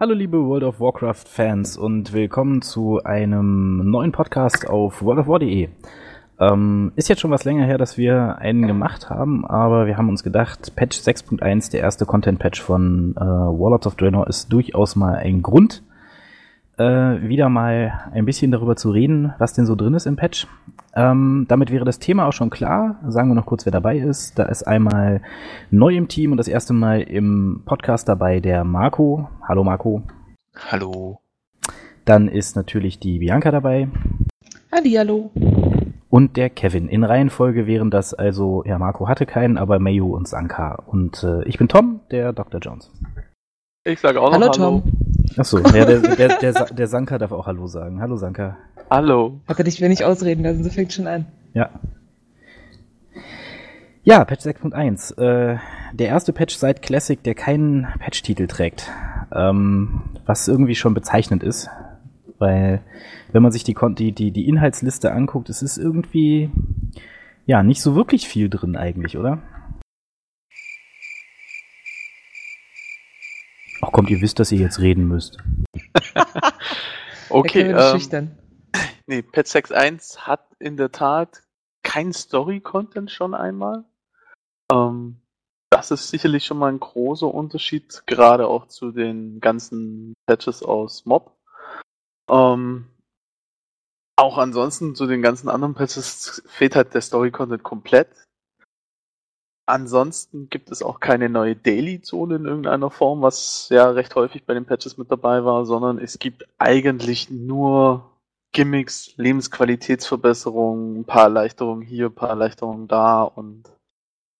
Hallo liebe World of Warcraft Fans und willkommen zu einem neuen Podcast auf worldofwar.de. Ähm, ist jetzt schon was länger her, dass wir einen gemacht haben, aber wir haben uns gedacht, Patch 6.1, der erste Content-Patch von äh, Warlords of Draenor, ist durchaus mal ein Grund, äh, wieder mal ein bisschen darüber zu reden, was denn so drin ist im Patch. Ähm, damit wäre das Thema auch schon klar. Sagen wir noch kurz, wer dabei ist. Da ist einmal neu im Team und das erste Mal im Podcast dabei der Marco. Hallo Marco. Hallo. Dann ist natürlich die Bianca dabei. Hallo. Und der Kevin. In Reihenfolge wären das also, ja, Marco hatte keinen, aber Mayu und Sanka. Und äh, ich bin Tom, der Dr. Jones. Ich sage auch Hallo, noch Hallo. Tom. Achso, ja, der, der, der, der Sanka darf auch Hallo sagen. Hallo Sanka. Hallo. Hat er dich will nicht ausreden lassen, so fängt schon an. Ja. Ja, Patch 6.1. Äh, der erste Patch seit Classic, der keinen Patch-Titel trägt. Ähm, was irgendwie schon bezeichnend ist. Weil, wenn man sich die, Kon- die, die, die Inhaltsliste anguckt, es ist irgendwie, ja, nicht so wirklich viel drin eigentlich, oder? Ach kommt, ihr wisst, dass ihr jetzt reden müsst. Okay, ähm, nee, Patch 6.1 hat in der Tat kein Story-Content schon einmal. Ähm, das ist sicherlich schon mal ein großer Unterschied, gerade auch zu den ganzen Patches aus Mob. Ähm, auch ansonsten zu den ganzen anderen Patches fehlt halt der Story-Content komplett. Ansonsten gibt es auch keine neue Daily-Zone in irgendeiner Form, was ja recht häufig bei den Patches mit dabei war, sondern es gibt eigentlich nur Gimmicks, Lebensqualitätsverbesserungen, ein paar Erleichterungen hier, ein paar Erleichterungen da und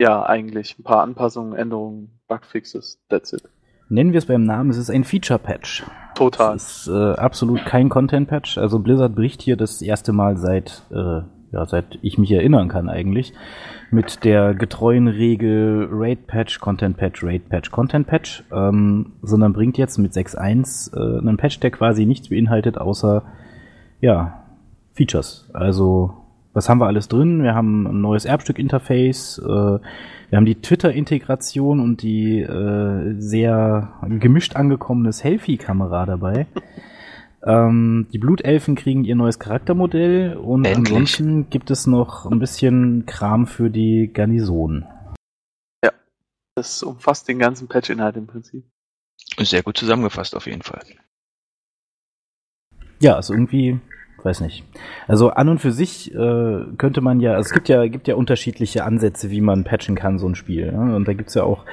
ja, eigentlich ein paar Anpassungen, Änderungen, Bugfixes, that's it. Nennen wir es beim Namen, es ist ein Feature-Patch. Total. Das ist äh, absolut kein Content-Patch. Also Blizzard bricht hier das erste Mal seit, äh, ja, seit ich mich erinnern kann eigentlich, mit der getreuen Regel Raid-Patch, Content-Patch, Raid-Patch, Content-Patch, ähm, sondern bringt jetzt mit 6.1 äh, einen Patch, der quasi nichts beinhaltet, außer, ja, Features. Also, was haben wir alles drin? Wir haben ein neues Erbstück-Interface, äh, wir haben die Twitter-Integration und die äh, sehr gemischt angekommene Selfie-Kamera dabei. Ähm, die Blutelfen kriegen ihr neues Charaktermodell und Endlich. ansonsten gibt es noch ein bisschen Kram für die Garnison. Das umfasst den ganzen Patch-Inhalt im Prinzip. Sehr gut zusammengefasst auf jeden Fall. Ja, also irgendwie, weiß nicht. Also an und für sich äh, könnte man ja, also es gibt ja, gibt ja unterschiedliche Ansätze, wie man patchen kann, so ein Spiel. Ja? Und da gibt's ja auch,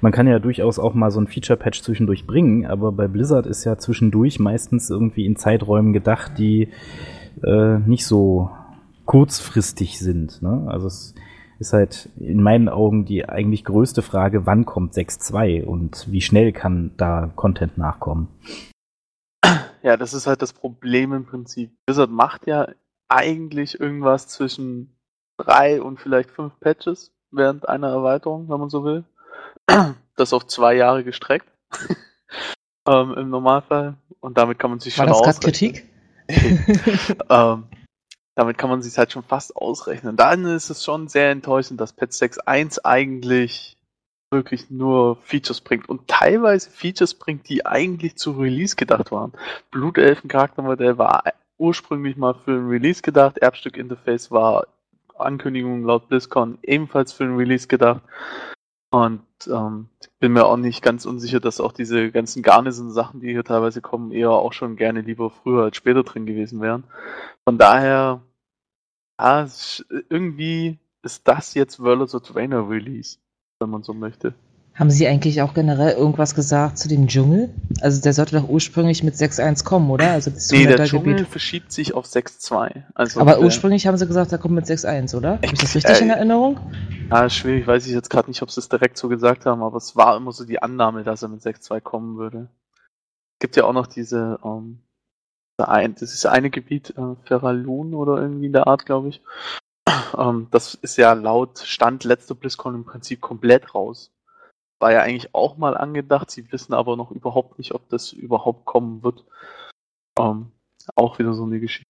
man kann ja durchaus auch mal so ein Feature-Patch zwischendurch bringen, aber bei Blizzard ist ja zwischendurch meistens irgendwie in Zeiträumen gedacht, die äh, nicht so kurzfristig sind. Ne? Also es ist halt in meinen Augen die eigentlich größte Frage, wann kommt 6.2 und wie schnell kann da Content nachkommen. Ja, das ist halt das Problem im Prinzip. Blizzard macht ja eigentlich irgendwas zwischen drei und vielleicht fünf Patches während einer Erweiterung, wenn man so will. Das auf zwei Jahre gestreckt. ähm, Im Normalfall. Und damit kann man sich War schon das. Kritik? ähm, damit kann man sich halt schon fast ausrechnen. Dann ist es schon sehr enttäuschend, dass Patch 6.1 eigentlich wirklich nur Features bringt und teilweise Features bringt, die eigentlich zu Release gedacht waren. Blutelfen Charaktermodell war ursprünglich mal für ein Release gedacht, Erbstück Interface war Ankündigung laut BlizzCon ebenfalls für ein Release gedacht. Und ähm, bin mir auch nicht ganz unsicher, dass auch diese ganzen Garnison-Sachen, die hier teilweise kommen, eher auch schon gerne lieber früher als später drin gewesen wären. Von daher, ja, irgendwie ist das jetzt World of Draenor Release, wenn man so möchte. Haben Sie eigentlich auch generell irgendwas gesagt zu dem Dschungel? Also der sollte doch ursprünglich mit 6.1 kommen, oder? Also das Nee, der. Dschungel verschiebt sich auf 6.2. Also Aber ursprünglich haben Sie gesagt, er kommt mit 6.1, oder? Habe ich das richtig Äh, in Erinnerung? Ja, schwierig, weiß ich jetzt gerade nicht, ob sie es direkt so gesagt haben, aber es war immer so die Annahme, dass er mit 6.2 kommen würde. Es gibt ja auch noch diese, ähm, das ist eine Gebiet, äh, Feralun oder irgendwie in der Art, glaube ich. Ähm, das ist ja laut Stand letzter BlizzCon im Prinzip komplett raus. War ja eigentlich auch mal angedacht, sie wissen aber noch überhaupt nicht, ob das überhaupt kommen wird. Ähm, auch wieder so eine Geschichte.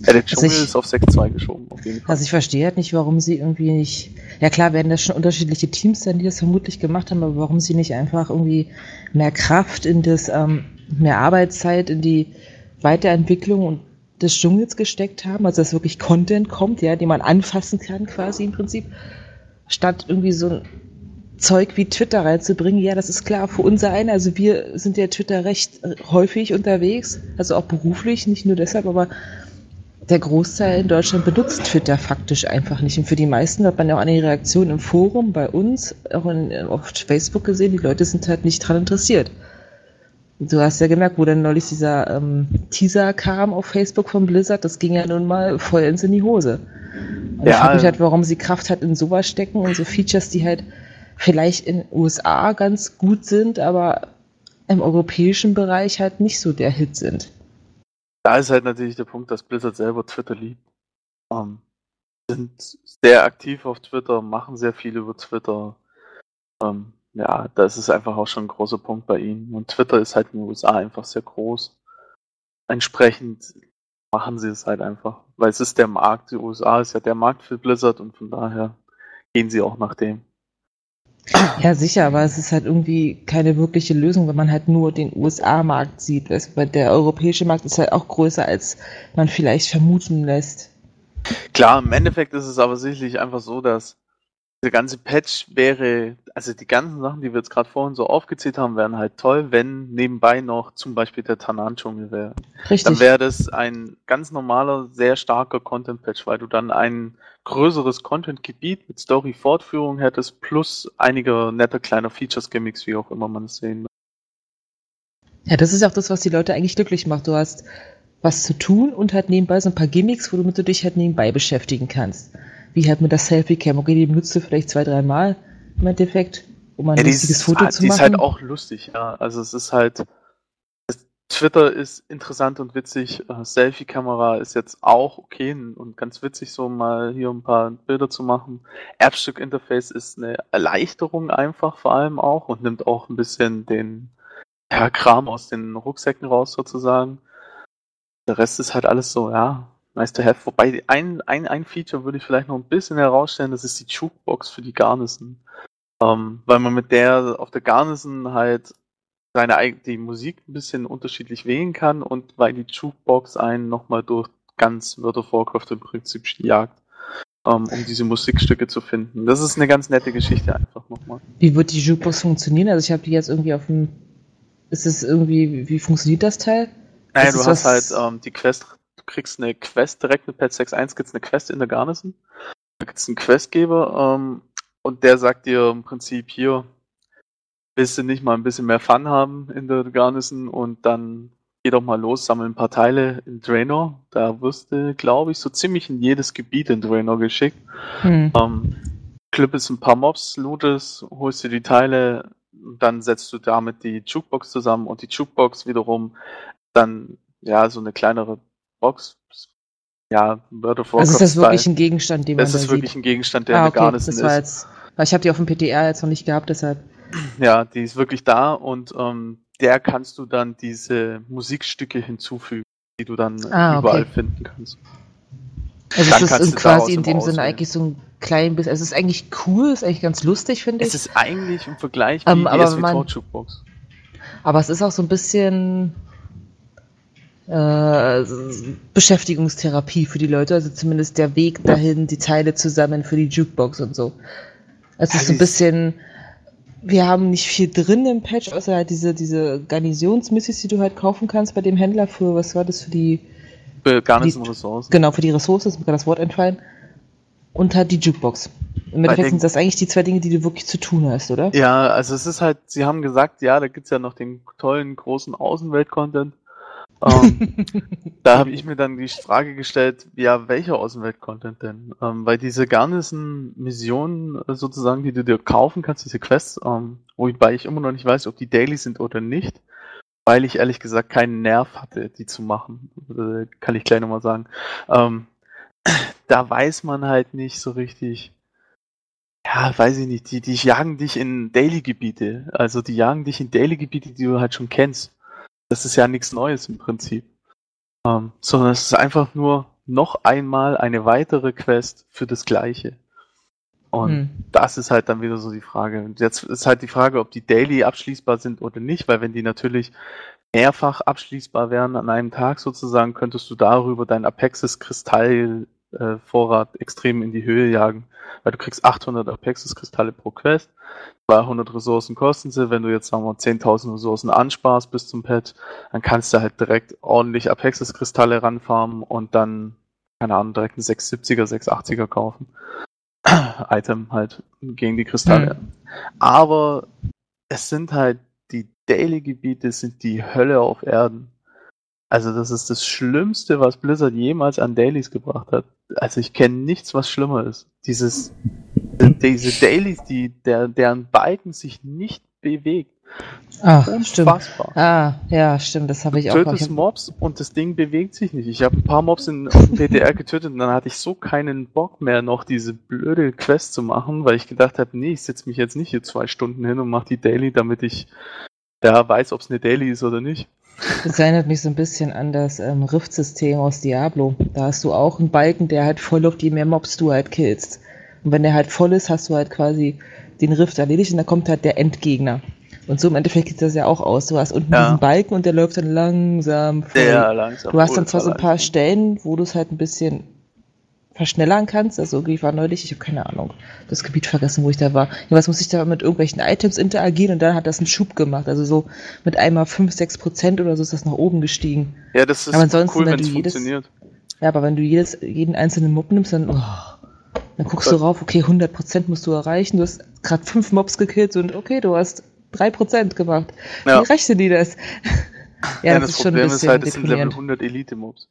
Ja, der Dschungel ich- ist auf 6-2 geschoben, auf jeden Fall. Also ich verstehe halt nicht, warum sie irgendwie nicht. Ja klar, werden das schon unterschiedliche Teams sein, die das vermutlich gemacht haben, aber warum sie nicht einfach irgendwie mehr Kraft in das, ähm, mehr Arbeitszeit in die Weiterentwicklung und des Dschungels gesteckt haben, also dass wirklich Content kommt, ja, den man anfassen kann, quasi im Prinzip, statt irgendwie so ein Zeug wie Twitter reinzubringen. Ja, das ist klar für unser einen. Also wir sind ja Twitter recht äh, häufig unterwegs, also auch beruflich, nicht nur deshalb, aber der Großteil in Deutschland benutzt Twitter faktisch einfach nicht. Und für die meisten hat man ja auch an den Reaktionen im Forum bei uns, auch in, auf Facebook gesehen, die Leute sind halt nicht dran interessiert. Du hast ja gemerkt, wo dann neulich dieser ähm, Teaser kam auf Facebook von Blizzard, das ging ja nun mal vollends in die Hose. Und ich Ja, frage mich halt, warum sie Kraft hat in sowas stecken und so Features, die halt vielleicht in den USA ganz gut sind, aber im europäischen Bereich halt nicht so der Hit sind. Da ist halt natürlich der Punkt, dass Blizzard selber Twitter liebt. Ähm, sind sehr aktiv auf Twitter, machen sehr viel über Twitter. Ähm, ja, das ist einfach auch schon ein großer Punkt bei ihnen. Und Twitter ist halt in den USA einfach sehr groß. Entsprechend machen sie es halt einfach. Weil es ist der Markt, die USA ist ja der Markt für Blizzard und von daher gehen sie auch nach dem. Ja, sicher, aber es ist halt irgendwie keine wirkliche Lösung, wenn man halt nur den USA-Markt sieht. Weißt, du, weil der europäische Markt ist halt auch größer, als man vielleicht vermuten lässt. Klar, im Endeffekt ist es aber sicherlich einfach so, dass der ganze Patch wäre, also die ganzen Sachen, die wir jetzt gerade vorhin so aufgezählt haben, wären halt toll, wenn nebenbei noch zum Beispiel der Tanan-Dschungel wäre. Richtig. Dann wäre das ein ganz normaler, sehr starker Content-Patch, weil du dann ein größeres Content-Gebiet mit Story-Fortführung hättest, plus einige nette kleiner Features-Gimmicks, wie auch immer man es sehen will. ja, das ist auch das, was die Leute eigentlich glücklich macht. Du hast was zu tun und halt nebenbei so ein paar Gimmicks, womit du dich halt nebenbei beschäftigen kannst. Wie halt mit der Selfie-Cam. Okay, die benutzt du vielleicht zwei, dreimal im Endeffekt, um ein Ja, die lustiges ist, Foto zu die machen. ist halt auch lustig, ja. Also es ist halt, Twitter ist interessant und witzig. Äh, Selfie-Kamera ist jetzt auch okay und ganz witzig, so mal hier ein paar Bilder zu machen. Erbstück-Interface ist eine Erleichterung einfach vor allem auch und nimmt auch ein bisschen den ja, Kram aus den Rucksäcken raus sozusagen. Der Rest ist halt alles so, ja, nice to have. Wobei ein, ein, ein Feature würde ich vielleicht noch ein bisschen herausstellen, das ist die Jukebox für die Garnison. Ähm, weil man mit der auf der Garnison halt seine die Musik ein bisschen unterschiedlich wählen kann und weil die Jukebox einen nochmal durch ganz World of Warcraft im Prinzip jagt, ähm, um diese Musikstücke zu finden. Das ist eine ganz nette Geschichte einfach nochmal. Wie wird die Jukebox funktionieren? Also ich habe die jetzt irgendwie auf dem. Ist es irgendwie, wie, funktioniert das Teil? Naja, Das du hast halt ähm, die Quest, kriegst eine Quest direkt mit Patch 6.1 gibt's eine Quest in der Garnison. Da gibt's einen Questgeber ähm, und der sagt dir im Prinzip hier, willst du nicht mal ein bisschen mehr Fun haben in der Garnison und dann geh doch mal los, sammel ein paar Teile in Draenor. Da wirst du, glaube ich, so ziemlich in jedes Gebiet in Draenor geschickt. Hm. Ähm, klippest ein paar Mobs, lootest, holst dir die Teile, und dann setzt du damit die Jukebox zusammen und die Jukebox wiederum dann, ja, so eine kleinere Box. Ja, World of Warcraft. Also ist das wirklich ein Gegenstand, den man Das da ist wirklich sieht? ein Gegenstand, der ah, okay, Garnison das war ist. jetzt. Weil ich habe die auf dem PTR jetzt noch nicht gehabt, deshalb. Ja, die ist wirklich da und ähm, der kannst du dann diese Musikstücke hinzufügen, die du dann Ah, okay. überall finden kannst. Also Dann es ist quasi in dem Sinne eigentlich so ein klein bisschen. Es ist eigentlich cool, ist eigentlich ganz lustig, finde Es ich. ist eigentlich im Vergleich wie Ähm, die aber wenn man- Jukebox. Aber es ist auch so ein bisschen äh, Beschäftigungstherapie für die Leute, also zumindest der Weg dahin, die Teile zusammen für die Jukebox und so. Es Ja, ist so ein bisschen, wir haben nicht viel drin im Patch, außer halt diese, diese Garnisonsmissis, die du halt kaufen kannst bei dem Händler für, was war das für die, Für Garnison Ressourcen. genau, für die Ressourcen, ist mir gerade das Wort entfallen. Und halt die Jukebox. Im Endeffekt sind das eigentlich die zwei Dinge, die du wirklich zu tun hast, oder? Ja, also es ist halt, sie haben gesagt, ja, da gibt's ja noch den tollen großen Außenwelt-Content. Ähm, da habe ich mir dann die Frage gestellt, ja, welcher Außenwelt-Content denn? Ähm, weil diese Garnison-Missionen äh, sozusagen, die du dir kaufen kannst, diese Quests, ähm, wobei ich immer noch nicht weiß, ob die daily sind oder nicht, weil ich ehrlich gesagt keinen Nerv hatte, die zu machen. Äh, kann ich gleich nochmal sagen. Ähm, da weiß man halt nicht so richtig, ja, weiß ich nicht, die, die jagen dich in Daily-Gebiete. Also die jagen dich in Daily-Gebiete, die du halt schon kennst. Das ist ja nichts Neues im Prinzip. Ähm, sondern es ist einfach nur noch einmal eine weitere Quest für das gleiche. Und Hm. das ist halt dann wieder so die Frage. Und jetzt ist halt die Frage, ob die Daily abschließbar sind oder nicht, weil wenn die natürlich mehrfach abschließbar wären an einem Tag sozusagen, könntest du darüber deinen Apexis Kristall äh, Vorrat extrem in die Höhe jagen, weil du kriegst 800 Apexis Kristalle pro Quest, 200 Ressourcen kosten sie, wenn du jetzt sagen wir 10.000 Ressourcen ansparst bis zum Patch, dann kannst du halt direkt ordentlich Apexis Kristalle ranfarmen und dann keine Ahnung, direkt einen 670er, 680er kaufen. Item halt gegen die Kristalle. Aber es sind halt die Daily-Gebiete sind die Hölle auf Erden. Also das ist das Schlimmste, was Blizzard jemals an Dailies gebracht hat. Also ich kenne nichts, was schlimmer ist. Dieses, diese Dailies, die, der, deren Balken sich nicht bewegt. Ach, stimmt. Unfassbar. Ah, ja, stimmt, das habe ich Du auch tötest Mobs und das Ding bewegt sich nicht. Ich habe ein paar Mobs in, PTR getötet und dann hatte ich so keinen Bock mehr, noch diese blöde Quest zu machen, weil ich gedacht habe, nee, ich setze mich jetzt nicht hier zwei Stunden hin und mache die Daily, damit ich ja weiß, ob es eine Daily ist oder nicht. Das erinnert mich so ein bisschen an das ähm, Rift-System aus Diablo. Da hast du auch einen Balken, der halt voll läuft, je mehr Mobs du halt killst. Und wenn der halt voll ist, hast du halt quasi den Rift erledigt und dann kommt halt der Endgegner. Und so im Endeffekt geht das ja auch aus. Du hast unten Ja. diesen Balken und der läuft dann langsam voll. Sehr langsam. Du hast dann zwar so ein paar. Stellen, wo du es halt ein bisschen verschnellern kannst. Also irgendwie war neulich, ich habe keine Ahnung, das Gebiet vergessen, wo ich da war. Jedenfalls muss ich da mit irgendwelchen Items interagieren und dann hat das einen Schub gemacht. Also so mit einmal 5, 6 Prozent oder so ist das nach oben gestiegen. Ja, das ist Aber ansonsten, cool, wenn du jedes- funktioniert. Ja, aber wenn du jedes, jeden einzelnen Mob nimmst, dann, oh, dann guckst du rauf, okay, 100 Prozent musst du erreichen. Du hast gerade fünf Mobs gekillt und okay, du hast 3 Prozent gemacht. Ja. Wie rechnen die das? Ja, das, das, ist schon Problem ein ist bisschen halt, es sind Level deprimierend. 100 Elite-Mobs.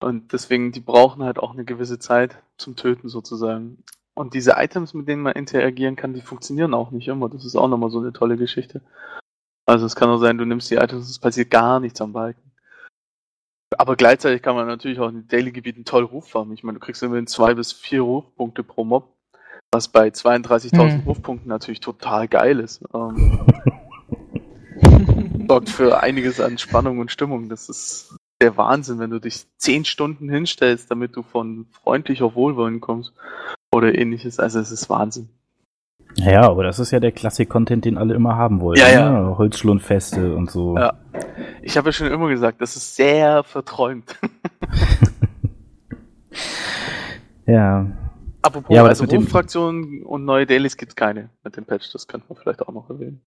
Und deswegen, die brauchen halt auch eine gewisse Zeit zum Töten sozusagen. Und diese Items, mit denen man interagieren kann, die funktionieren auch nicht immer. Das ist auch nochmal so eine tolle Geschichte. Also es kann auch sein, du nimmst die Items, es passiert gar nichts am Balken. Aber gleichzeitig kann man natürlich auch in den Daily-Gebieten toll Ruf farmen. Ich meine, du kriegst immerhin zwei bis vier Rufpunkte pro Mob, was bei 32.000 Hm. Rufpunkten natürlich total geil ist. Ähm, sorgt für einiges an Spannung und Stimmung. Das ist der Wahnsinn, wenn du dich zehn Stunden hinstellst, damit du von freundlich auf Wohlwollen kommst oder ähnliches. Also es ist Wahnsinn. Ja, aber das ist ja der Klassik-Content, den alle immer haben wollen. Ja, ja. Ne? Holzschlundfeste und so. Ja. Ich habe ja schon immer gesagt, das ist sehr verträumt. Ja. Apropos, Ja, aber also Rufraktionen und neue Dailies gibt's keine mit dem Patch. Das könnte man vielleicht auch noch erwähnen.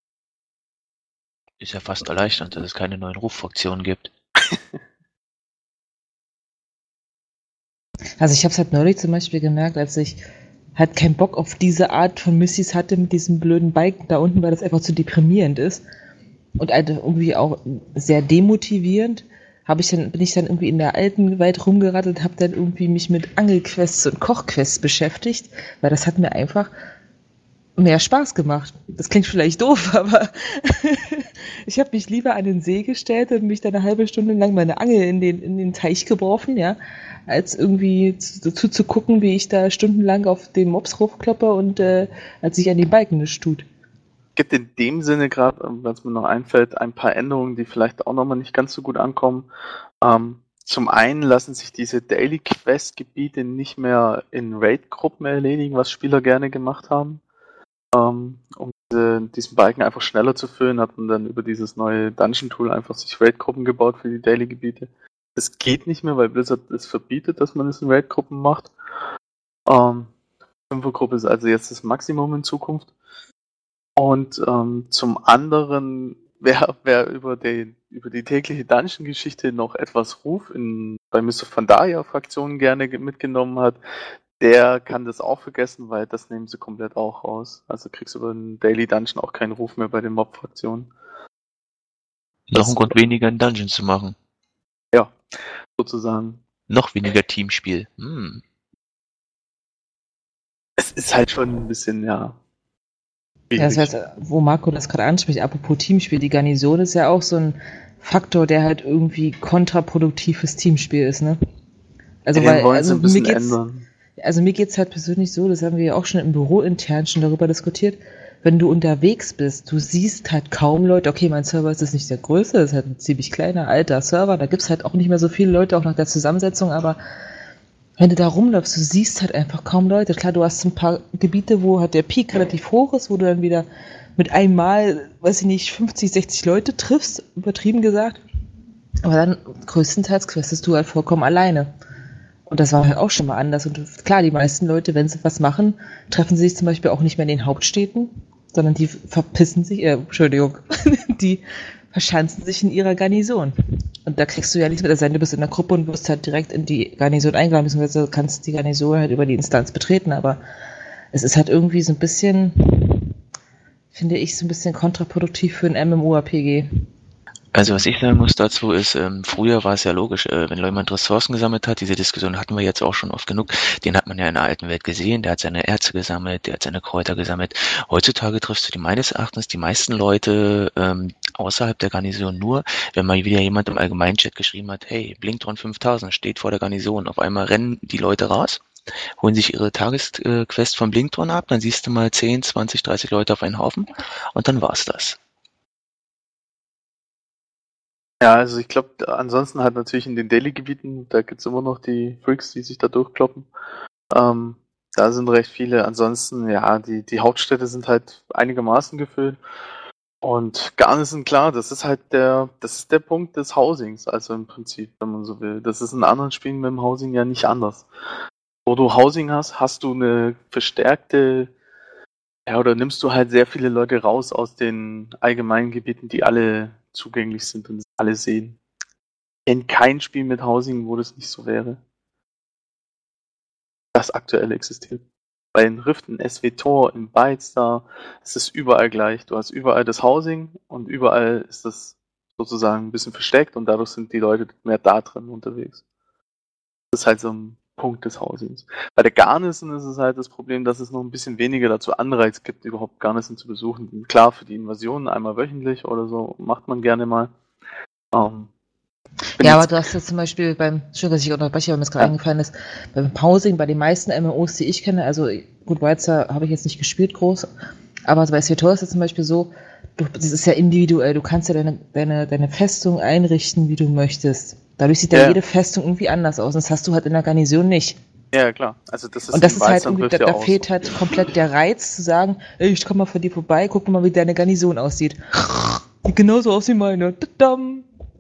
Ist ja fast erleichternd, dass es keine neuen Ruffraktionen gibt. Also ich habe es halt neulich zum Beispiel gemerkt, als ich halt keinen Bock auf diese Art von Missys hatte mit diesem blöden Balken da unten, weil das einfach zu deprimierend ist und halt irgendwie auch sehr demotivierend. Habe ich dann bin ich dann irgendwie in der alten Welt rumgeradelt, habe dann irgendwie mich mit Angelquests und Kochquests beschäftigt, weil das hat mir einfach mehr Spaß gemacht. Das klingt vielleicht doof, aber ich habe mich lieber an den See gestellt und mich dann eine halbe Stunde lang meine Angel in den, in den Teich geworfen, ja, als irgendwie zu- dazu zu gucken, wie ich da stundenlang auf den Mops raufkloppe und äh, als ich an den Balken nicht tut. gibt in dem Sinne gerade, was mir noch einfällt, ein paar Änderungen, die vielleicht auch nochmal nicht ganz so gut ankommen. Ähm, zum einen lassen sich diese Daily Quest Gebiete nicht mehr in Raid-Gruppen erledigen, was Spieler gerne gemacht haben. Ähm, um diese, diesen Balken einfach schneller zu füllen, hat man dann über dieses neue Dungeon Tool einfach sich Raid-Gruppen gebaut für die Daily Gebiete. Das geht nicht mehr, weil Blizzard es verbietet, dass man es in Raid-Gruppen macht. Ähm, Fünfergruppe ist also jetzt das Maximum in Zukunft. Und ähm, zum anderen, wer, wer über, die, über die tägliche Dungeon-Geschichte noch etwas Ruf in, bei Mr. Pandaria-Fraktionen gerne ge- mitgenommen hat, der kann das auch vergessen, weil das nehmen sie komplett auch raus. Also kriegst du über den Daily Dungeon auch keinen Ruf mehr bei den Mob-Fraktionen. Noch ein Grund weniger in Dungeon zu machen. Sozusagen. Noch weniger Teamspiel. Hm. Es ist halt schon ein bisschen, ja. Ja, das heißt, wo Marco das gerade anspricht, apropos Teamspiel, die Garnison ist ja auch so ein Faktor, der halt irgendwie kontraproduktives Teamspiel ist, ne? Also, Den weil, wollen sie also ein bisschen mir geht's, ändern. Also mir geht's halt persönlich so, das haben wir ja auch schon im Büro intern schon darüber diskutiert, wenn du unterwegs bist, du siehst halt kaum Leute, okay, mein Server ist jetzt nicht der größte, das ist halt ein ziemlich kleiner, alter Server, da gibt's halt auch nicht mehr so viele Leute, auch nach der Zusammensetzung, aber wenn du da rumläufst, du siehst halt einfach kaum Leute. Klar, du hast ein paar Gebiete, wo halt der Peak relativ hoch ist, wo du dann wieder mit einmal, weiß ich nicht, 50, 60 Leute triffst, übertrieben gesagt. Aber dann größtenteils questest du halt vollkommen alleine. Und das war halt auch schon mal anders. Und klar, die meisten Leute, wenn sie was machen, treffen sie sich zum Beispiel auch nicht mehr in den Hauptstädten, sondern die verpissen sich, äh, Entschuldigung, die verschanzen sich in ihrer Garnison. Und da kriegst du ja nichts mit, also du bist in der Gruppe und wirst halt direkt in die Garnison eingeladen, beziehungsweise kannst die Garnison halt über die Instanz betreten, aber es ist halt irgendwie so ein bisschen, finde ich, so ein bisschen kontraproduktiv für ein MMORPG. Also was ich sagen muss dazu ist, ähm, früher war es ja logisch, äh, wenn jemand Ressourcen gesammelt hat, diese Diskussion hatten wir jetzt auch schon oft genug, den hat man ja in der alten Welt gesehen, der hat seine Erze gesammelt, der hat seine Kräuter gesammelt. Heutzutage triffst du die meines Erachtens die meisten Leute ähm, außerhalb der Garnison nur, wenn mal wieder jemand im Allgemeinchat geschrieben hat, hey, Blinktron 5000 steht vor der Garnison. Auf einmal rennen die Leute raus, holen sich ihre Tagesquest von Blinktron ab, dann siehst du mal 10, 20, 30 Leute auf einen Haufen und dann war's das. Ja, also ich glaube, ansonsten halt natürlich in den Daily-Gebieten, da gibt's immer noch die Freaks, die sich da durchkloppen. Ähm, da sind recht viele. Ansonsten, ja, die, die Hauptstädte sind halt einigermaßen gefüllt. Und Garnison, klar, das ist halt der, das ist der Punkt des Housings, also im Prinzip, wenn man so will. Das ist in anderen Spielen mit dem Housing ja nicht anders. Wo du Housing hast, hast du eine verstärkte, ja, oder nimmst du halt sehr viele Leute raus aus den allgemeinen Gebieten, die alle zugänglich sind und alle sehen. Kenne kein Spiel mit Housing, wo das nicht so wäre. Das aktuell existiert. Bei den Riften, SW-Tor, in Bytes da, ist es überall gleich. Du hast überall das Housing und überall ist das sozusagen ein bisschen versteckt und dadurch sind die Leute mehr da drin unterwegs. Das ist halt so ein Punkt des Housings. Bei der Garnison ist es halt das Problem, dass es noch ein bisschen weniger dazu Anreiz gibt, überhaupt Garnison zu besuchen. Klar, für die Invasionen einmal wöchentlich oder so macht man gerne mal. Ähm, ja, aber du hast jetzt zum Beispiel beim, schön, dass ich unterbreche, weil mir das gerade ja. eingefallen ist, beim Housing, bei den meisten MMOs, die ich kenne, also gut, Weizer habe ich jetzt nicht gespielt groß, aber bei Svetor ist es zum Beispiel so, du, das ist ja individuell, du kannst ja deine, deine, deine Festung einrichten, wie du möchtest. Dadurch sieht ja. dann jede Festung irgendwie anders aus. Das hast du halt in der Garnison nicht. Ja, klar. Also das ist und das ist halt irgendwie, da, da fehlt halt komplett der Reiz zu sagen, ey, ich komme mal von dir vorbei, guck mal, wie deine Garnison aussieht. Sieht genauso aus wie meine.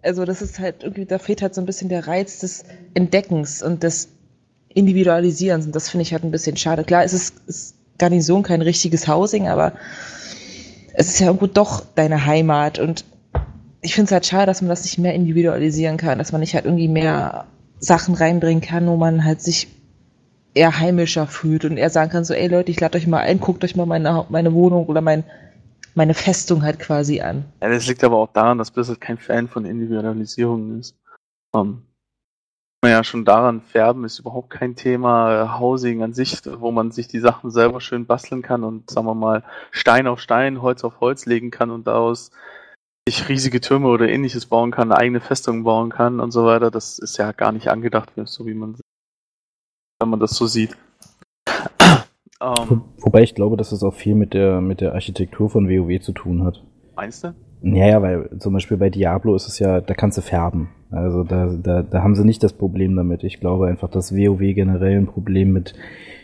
Also das ist halt irgendwie, da fehlt halt so ein bisschen der Reiz des Entdeckens und des Individualisierens. Und das finde ich halt ein bisschen schade. Klar, es ist, ist Garnison kein richtiges Housing, aber es ist ja irgendwo doch deine Heimat und ich finde es halt schade, dass man das nicht mehr individualisieren kann, dass man nicht halt irgendwie mehr Sachen reinbringen kann, wo man halt sich eher heimischer fühlt und eher sagen kann, so, ey Leute, ich lade euch mal ein, guckt euch mal meine, meine Wohnung oder mein, meine Festung halt quasi an. Ja, das liegt aber auch daran, dass Blizzard kein Fan von Individualisierung ist. Um, man ja schon daran, Färben ist überhaupt kein Thema, Housing an sich, wo man sich die Sachen selber schön basteln kann und, sagen wir mal, Stein auf Stein, Holz auf Holz legen kann und daraus sich riesige Türme oder ähnliches bauen kann, eigene Festungen bauen kann und so weiter, das ist ja gar nicht angedacht, so wie man, wenn man das so sieht. Um, Wobei ich glaube, dass es auch viel mit der, mit der Architektur von WoW zu tun hat. Meinst du? Ja, ja, weil zum Beispiel bei Diablo ist es ja, da kannst du färben. Also da, da, da haben sie nicht das Problem damit. Ich glaube einfach, dass WoW generell ein Problem mit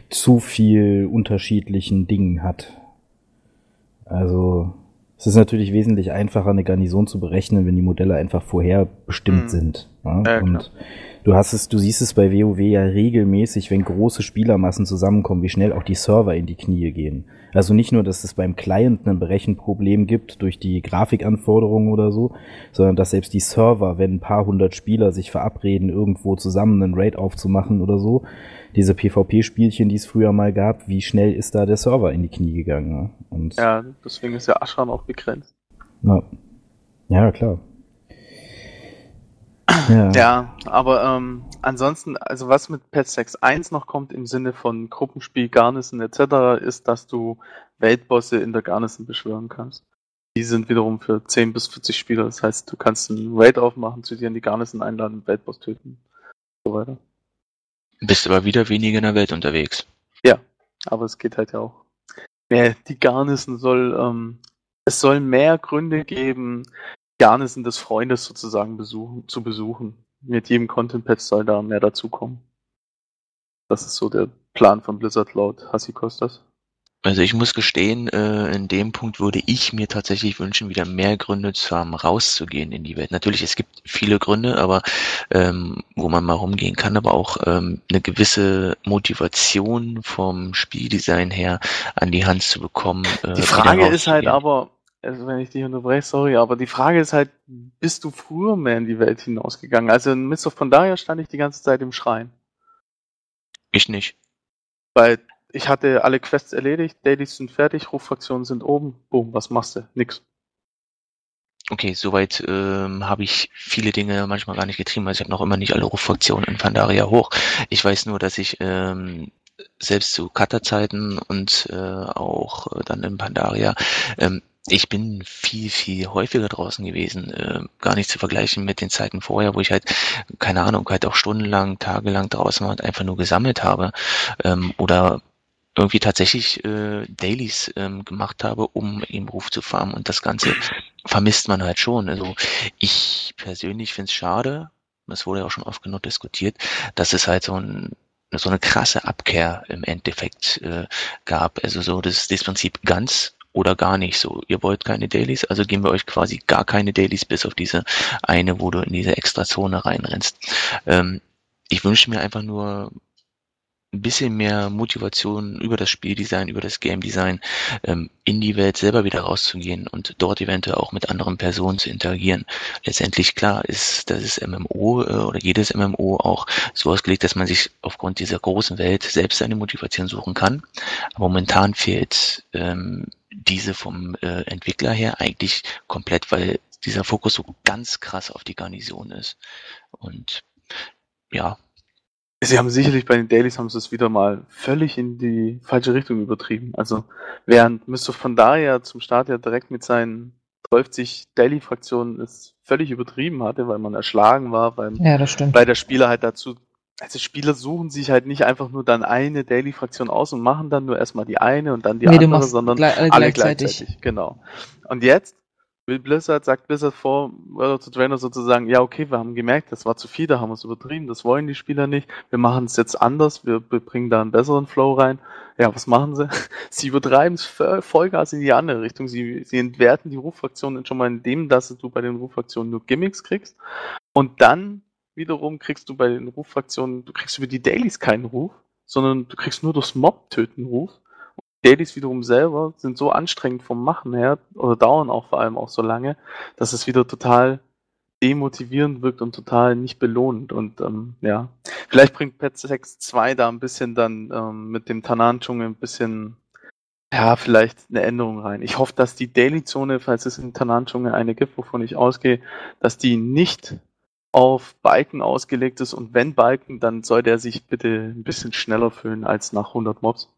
zu viel unterschiedlichen Dingen hat. Also es ist natürlich wesentlich einfacher, eine Garnison zu berechnen, wenn die Modelle einfach vorher bestimmt mhm. sind. Ja? Ja, und du hast es, du siehst es bei WoW ja regelmäßig, wenn große Spielermassen zusammenkommen, wie schnell auch die Server in die Knie gehen. Also nicht nur, dass es beim Client ein Berechenproblem gibt durch die Grafikanforderungen oder so, sondern dass selbst die Server, wenn ein paar hundert Spieler sich verabreden, irgendwo zusammen einen Raid aufzumachen oder so, diese PvP-Spielchen, die es früher mal gab, wie schnell ist da der Server in die Knie gegangen? Ne? Und ja, deswegen ist ja Ashran auch begrenzt. Ja, ja klar. Ja. ja, aber ähm, ansonsten, also was mit Patch 6.1 noch kommt im Sinne von Gruppenspiel, Garnison etc., ist, dass du Weltbosse in der Garnison beschwören kannst. Die sind wiederum für 10 bis 40 Spieler, das heißt, du kannst einen Raid aufmachen, zu dir in die Garnison einladen, Weltboss töten und so weiter. Bist aber wieder weniger in der Welt unterwegs. Ja, aber es geht halt ja auch. Mehr, die Garnison soll, ähm, es soll mehr Gründe geben, Garnison des Freundes sozusagen besuchen, zu besuchen. Mit jedem Content Patch soll da mehr dazukommen. Das ist so der Plan von Blizzard laut Hassi Kostas. Also ich muss gestehen, äh, in dem Punkt würde ich mir tatsächlich wünschen, wieder mehr Gründe zu haben, rauszugehen in die Welt. Natürlich, es gibt viele Gründe, aber ähm, wo man mal rumgehen kann, aber auch ähm, eine gewisse Motivation vom Spieldesign her an die Hand zu bekommen. Äh, die Frage ist halt aber, also wenn ich dich unterbreche, sorry, aber die Frage ist halt, bist du früher mehr in die Welt hinausgegangen? Also in Mist of Pandaria stand ich die ganze Zeit im Schrein. Ich nicht. Weil ich hatte alle Quests erledigt, Dailies sind fertig, Ruffraktionen sind oben, boom, was machst du? Nix. Okay, soweit ähm, habe ich viele Dinge manchmal gar nicht getrieben, also ich habe noch immer nicht alle Ruffraktionen in Pandaria hoch. Ich weiß nur, dass ich ähm, selbst zu Cutter-Zeiten und äh, auch äh, dann in Pandaria ähm, ich bin viel, viel häufiger draußen gewesen, äh, gar nicht zu vergleichen mit den Zeiten vorher, wo ich halt, keine Ahnung, halt auch stundenlang, tagelang draußen war und einfach nur gesammelt habe ähm, oder irgendwie tatsächlich äh, Dailies ähm, gemacht habe, um im Ruf zu farmen und das Ganze vermisst man halt schon. Also ich persönlich finde es schade, das wurde ja auch schon oft genug diskutiert, dass es halt so ein so eine krasse Abkehr im Endeffekt äh, gab. Also so das, das Prinzip ganz oder gar nicht so. Ihr wollt keine Dailies, also geben wir euch quasi gar keine Dailies, bis auf diese eine, wo du in diese extra Zone reinrennst. Ähm, ich wünsche mir einfach nur ein bisschen mehr Motivation über das Spieldesign, über das Game Design ähm, in die Welt selber wieder rauszugehen und dort eventuell auch mit anderen Personen zu interagieren. Letztendlich klar ist, dass das MMO äh, oder jedes MMO auch so ausgelegt, dass man sich aufgrund dieser großen Welt selbst eine Motivation suchen kann. Aber momentan fehlt ähm, diese vom äh, Entwickler her eigentlich komplett, weil dieser Fokus so ganz krass auf die Garnison ist. Und ja, Sie haben sicherlich bei den Dailies haben sie es wieder mal völlig in die falsche Richtung übertrieben. Also während Mr. Pandaria zum Start ja direkt mit seinen 12 Daily-Fraktionen es völlig übertrieben hatte, weil man erschlagen war, weil, ja, weil der Spieler halt dazu, also Spieler suchen sich halt nicht einfach nur dann eine Daily-Fraktion aus und machen dann nur erstmal die eine und dann die nee, andere, sondern alle, alle gleichzeitig. gleichzeitig. Genau. Und jetzt will Blizzard, sagt Blizzard vor World of Trainer sozusagen, ja okay, wir haben gemerkt, das war zu viel, da haben wir es übertrieben, das wollen die Spieler nicht, wir machen es jetzt anders, wir, wir bringen da einen besseren Flow rein. Ja, was machen sie? Sie übertreiben es Vollgas in die andere Richtung. Sie, sie entwerten die Ruffraktionen schon mal in dem, dass du bei den Ruffraktionen nur Gimmicks kriegst. Und dann wiederum kriegst du bei den Ruffraktionen, du kriegst über die Dailies keinen Ruf, sondern du kriegst nur durchs Mob-Töten Ruf. Dailies wiederum selber sind so anstrengend vom Machen her oder dauern auch vor allem auch so lange, dass es wieder total demotivierend wirkt und total nicht belohnend. Und ähm, ja, vielleicht bringt Pet 6 2 da ein bisschen dann ähm, mit dem Tanan-Dschungel ein bisschen, ja, vielleicht eine Änderung rein. Ich hoffe, dass die Daily-Zone, falls es in Tanan-Dschungel eine gibt, wovon ich ausgehe, dass die nicht auf Balken ausgelegt ist und wenn Balken, dann soll der sich bitte ein bisschen schneller füllen als nach 100 Mobs.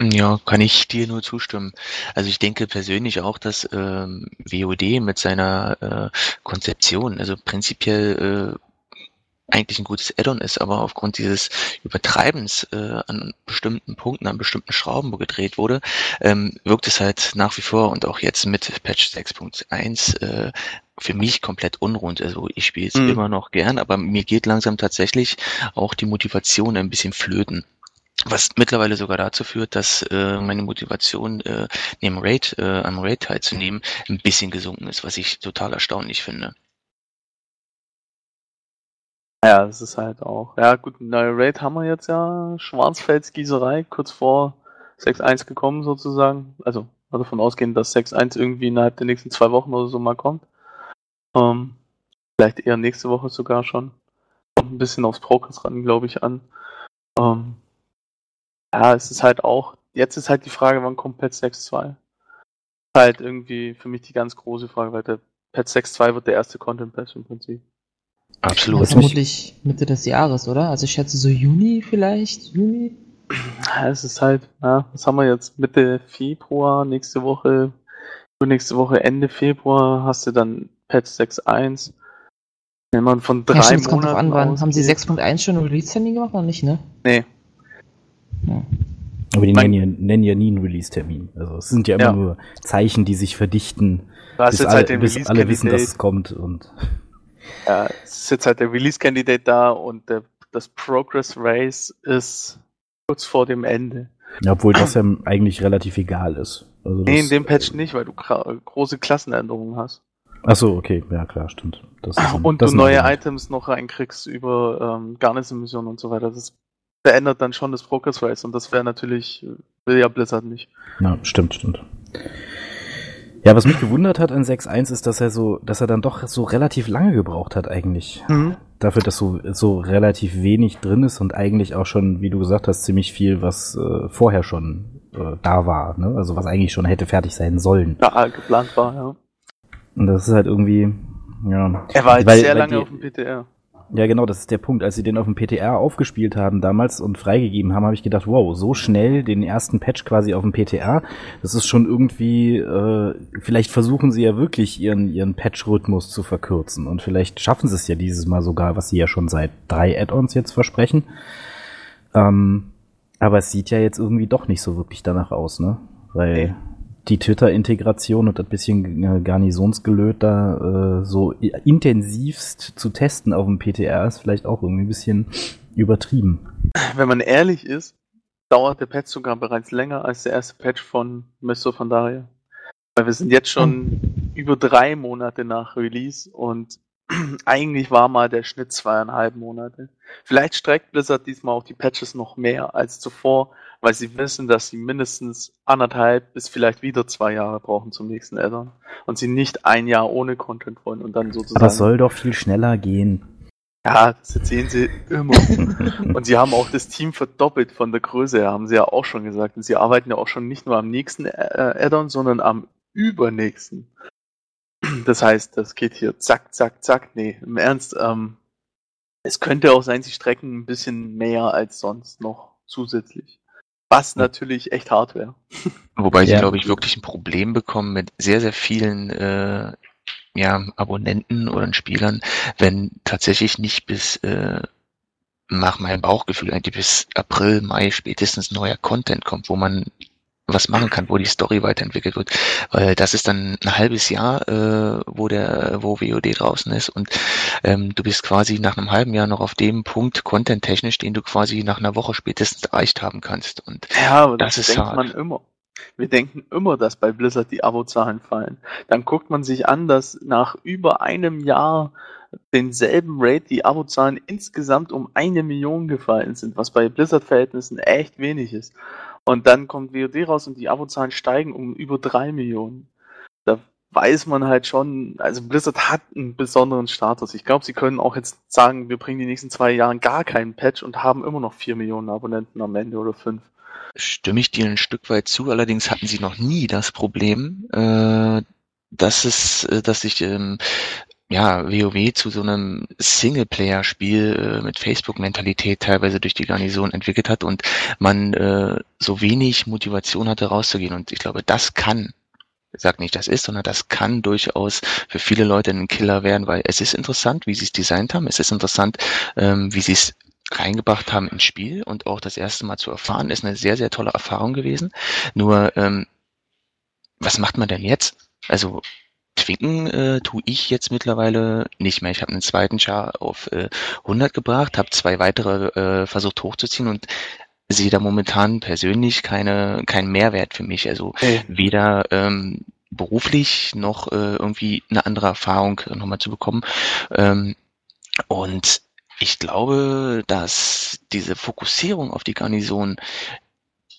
Ja, kann ich dir nur zustimmen. Also ich denke persönlich auch, dass ähm, WOD mit seiner äh, Konzeption, also prinzipiell äh, eigentlich ein gutes Add-on ist, aber aufgrund dieses Übertreibens äh, an bestimmten Punkten, an bestimmten Schrauben, wo gedreht wurde, ähm, wirkt es halt nach wie vor und auch jetzt mit Patch 6.1 äh, für mich komplett unrund. Also ich spiele es mhm. immer noch gern, aber mir geht langsam tatsächlich auch die Motivation ein bisschen flöten. Was mittlerweile sogar dazu führt, dass äh, meine Motivation, äh, neben Raid, äh, am Raid teilzunehmen, ein bisschen gesunken ist, was ich total erstaunlich finde. Ja, das ist halt auch. Ja, gut, neue Raid haben wir jetzt ja. Schwarzfelsgießerei, kurz vor 6.1 gekommen sozusagen. Also davon ausgehen, dass 6.1 irgendwie innerhalb der nächsten zwei Wochen oder so mal kommt. Ähm, vielleicht eher nächste Woche sogar schon. Kommt ein bisschen aufs Progress ran, glaube ich, an. Ähm, ja, es ist halt auch, jetzt ist halt die Frage, wann kommt Pet 6.2? Halt irgendwie für mich die ganz große Frage, weil der Pet 6.2 wird der erste Content Patch im Prinzip. Absolut. Das vermutlich Mitte des Jahres, oder? Also ich schätze so Juni vielleicht, Juni? Ja, es ist halt, ja, was haben wir jetzt? Mitte Februar, nächste Woche, nächste Woche Ende Februar hast du dann Patch 6.1. Wenn man von drei ja, stimmt, Monaten kommt an, wann. Haben sie 6.1 schon Release-Termin gemacht oder nicht, ne? Nee, ja. Aber die nennen ja, nennen ja, nie einen Release-Termin. Also es sind ja immer ja. nur Zeichen, die sich verdichten, bis, alle, halt bis alle wissen, dass es kommt. Und ja, es ist jetzt halt der Release-Candidate da und der das Progress Race ist kurz vor dem Ende. Ja, obwohl das ja eigentlich relativ egal ist. Also nee, in dem Patch nicht, weil du große Klassenänderungen hast. Achso, okay, ja klar, stimmt. Ein, und du neue Items noch reinkriegst über ähm, Garnison-Missionen und so weiter. Das verändert dann schon das Progress Race und das wäre natürlich, will ja Blizzard nicht. Ja, stimmt, stimmt. Ja, was mich gewundert hat an 6.1 ist, dass er so, dass er dann doch so relativ lange gebraucht hat eigentlich. Mhm. Dafür, dass so, so relativ wenig drin ist und eigentlich auch schon, wie du gesagt hast, ziemlich viel, was äh, vorher schon äh, da war, ne? Also was eigentlich schon hätte fertig sein sollen. Ja, geplant war, ja. Und das ist halt irgendwie, ja. Er war halt weil, sehr weil lange die, auf dem PTR. Ja, genau, das ist der Punkt. Als sie den auf dem PTR aufgespielt haben damals und freigegeben haben, habe ich gedacht, wow, so schnell den ersten Patch quasi auf dem PTR, das ist schon irgendwie, äh, vielleicht versuchen sie ja wirklich ihren, ihren Patch-Rhythmus zu verkürzen und vielleicht schaffen sie es ja dieses Mal sogar, was sie ja schon seit drei Add-ons jetzt versprechen. Ähm, aber es sieht ja jetzt irgendwie doch nicht so wirklich danach aus, ne? Weil die Twitter-Integration und ein bisschen äh, Garnisonsgelöt da äh, so intensivst zu testen auf dem PTR ist vielleicht auch irgendwie ein bisschen übertrieben. Wenn man ehrlich ist, dauert der Patch sogar bereits länger als der erste Patch von Mr. von Daria. Weil wir sind jetzt schon hm. über drei Monate nach Release und eigentlich war mal der Schnitt zweieinhalb Monate. Vielleicht streckt Blizzard diesmal auch die Patches noch mehr als zuvor, weil sie wissen, dass sie mindestens anderthalb bis vielleicht wieder zwei Jahre brauchen zum nächsten Addon und sie nicht ein Jahr ohne Content wollen und dann sozusagen. Aber es soll doch viel schneller gehen. Ja, das erzählen sie immer. und sie haben auch das Team verdoppelt von der Größe her, haben sie ja auch schon gesagt. Und sie arbeiten ja auch schon nicht nur am nächsten äh, Addon, sondern am übernächsten. Das heißt, das geht hier zack, zack, zack. Nee, im Ernst, ähm, es könnte auch sein, sie strecken ein bisschen mehr als sonst noch zusätzlich. Was natürlich echt hart wäre. Wobei sie, ja. glaube ich, wirklich ein Problem bekommen mit sehr, sehr vielen äh, ja, Abonnenten oder Spielern, wenn tatsächlich nicht bis äh, nach meinem Bauchgefühl eigentlich bis April, Mai spätestens neuer Content kommt, wo man was machen kann, wo die Story weiterentwickelt wird. Weil das ist dann ein halbes Jahr, äh, wo der, wo WOD draußen ist und ähm, du bist quasi nach einem halben Jahr noch auf dem Punkt content-technisch, den du quasi nach einer Woche spätestens erreicht haben kannst. Und ja, aber das, das ist denkt hart. man immer. Wir denken immer, dass bei Blizzard die Abozahlen fallen. Dann guckt man sich an, dass nach über einem Jahr denselben Rate die Abozahlen insgesamt um eine Million gefallen sind, was bei Blizzard-Verhältnissen echt wenig ist. Und dann kommt WoD raus und die Abozahlen steigen um über drei Millionen. Da weiß man halt schon, also Blizzard hat einen besonderen Status. Ich glaube, sie können auch jetzt sagen, wir bringen die nächsten zwei Jahre gar keinen Patch und haben immer noch vier Millionen Abonnenten am Ende oder fünf. Stimme ich dir ein Stück weit zu, allerdings hatten sie noch nie das Problem, äh, dass es, äh, dass sich ähm, ja, WoW zu so einem Singleplayer-Spiel äh, mit Facebook-Mentalität teilweise durch die Garnison entwickelt hat und man äh, so wenig Motivation hatte, rauszugehen. Und ich glaube, das kann, ich sag nicht, das ist, sondern das kann durchaus für viele Leute ein Killer werden, weil es ist interessant, wie sie es designt haben. Es ist interessant, ähm, wie sie es reingebracht haben ins Spiel und auch das erste Mal zu erfahren, ist eine sehr, sehr tolle Erfahrung gewesen. Nur, ähm, was macht man denn jetzt? Also Twinken äh, tue ich jetzt mittlerweile nicht mehr. Ich habe einen zweiten Char auf äh, 100 gebracht, habe zwei weitere äh, versucht hochzuziehen und sehe da momentan persönlich keine keinen Mehrwert für mich. Also okay. weder ähm, beruflich noch äh, irgendwie eine andere Erfahrung nochmal zu bekommen. Ähm, und ich glaube, dass diese Fokussierung auf die Garnison